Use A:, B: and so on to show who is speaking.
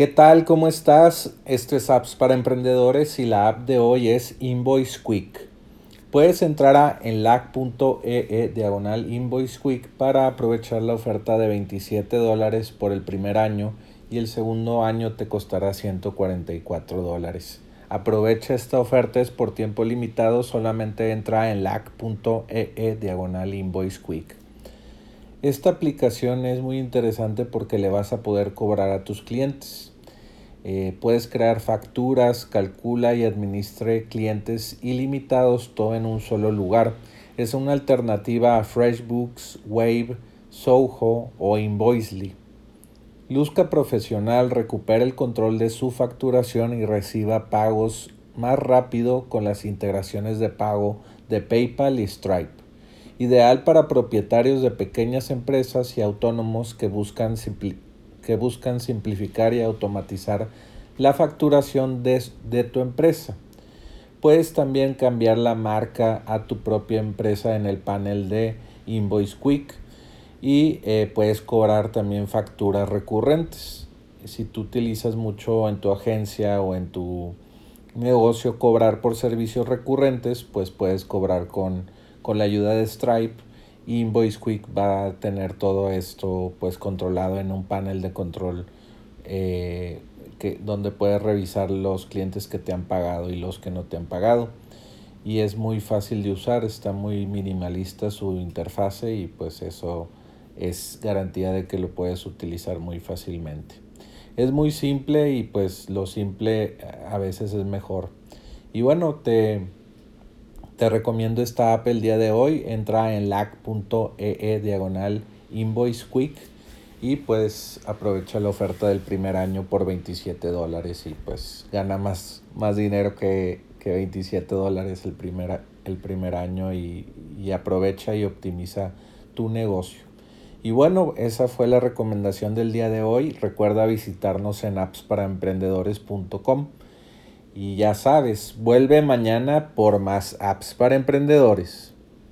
A: ¿Qué tal? ¿Cómo estás? Esto es Apps para Emprendedores y la app de hoy es Invoice Quick. Puedes entrar a enlac.ee diagonal Invoice Quick para aprovechar la oferta de 27 dólares por el primer año y el segundo año te costará 144 dólares. Aprovecha esta oferta, es por tiempo limitado, solamente entra a enlac.ee diagonal Invoice Quick. Esta aplicación es muy interesante porque le vas a poder cobrar a tus clientes. Eh, puedes crear facturas, calcula y administre clientes ilimitados todo en un solo lugar. Es una alternativa a FreshBooks, Wave, Soho o Invoicely. Luzca Profesional recupera el control de su facturación y reciba pagos más rápido con las integraciones de pago de PayPal y Stripe ideal para propietarios de pequeñas empresas y autónomos que buscan, que buscan simplificar y automatizar la facturación de, de tu empresa. Puedes también cambiar la marca a tu propia empresa en el panel de Invoice Quick y eh, puedes cobrar también facturas recurrentes. Si tú utilizas mucho en tu agencia o en tu negocio cobrar por servicios recurrentes, pues puedes cobrar con con la ayuda de Stripe, Invoice Quick va a tener todo esto pues controlado en un panel de control eh, que, donde puedes revisar los clientes que te han pagado y los que no te han pagado. Y es muy fácil de usar, está muy minimalista su interfase y pues eso es garantía de que lo puedes utilizar muy fácilmente. Es muy simple y pues lo simple a veces es mejor. Y bueno, te, te recomiendo esta app el día de hoy. Entra en lac.ee diagonal invoice quick y pues aprovecha la oferta del primer año por 27 dólares y pues gana más, más dinero que, que 27 dólares el primer, el primer año y, y aprovecha y optimiza tu negocio. Y bueno, esa fue la recomendación del día de hoy. Recuerda visitarnos en appsparaemprendedores.com. Y ya sabes, vuelve mañana por más apps para emprendedores.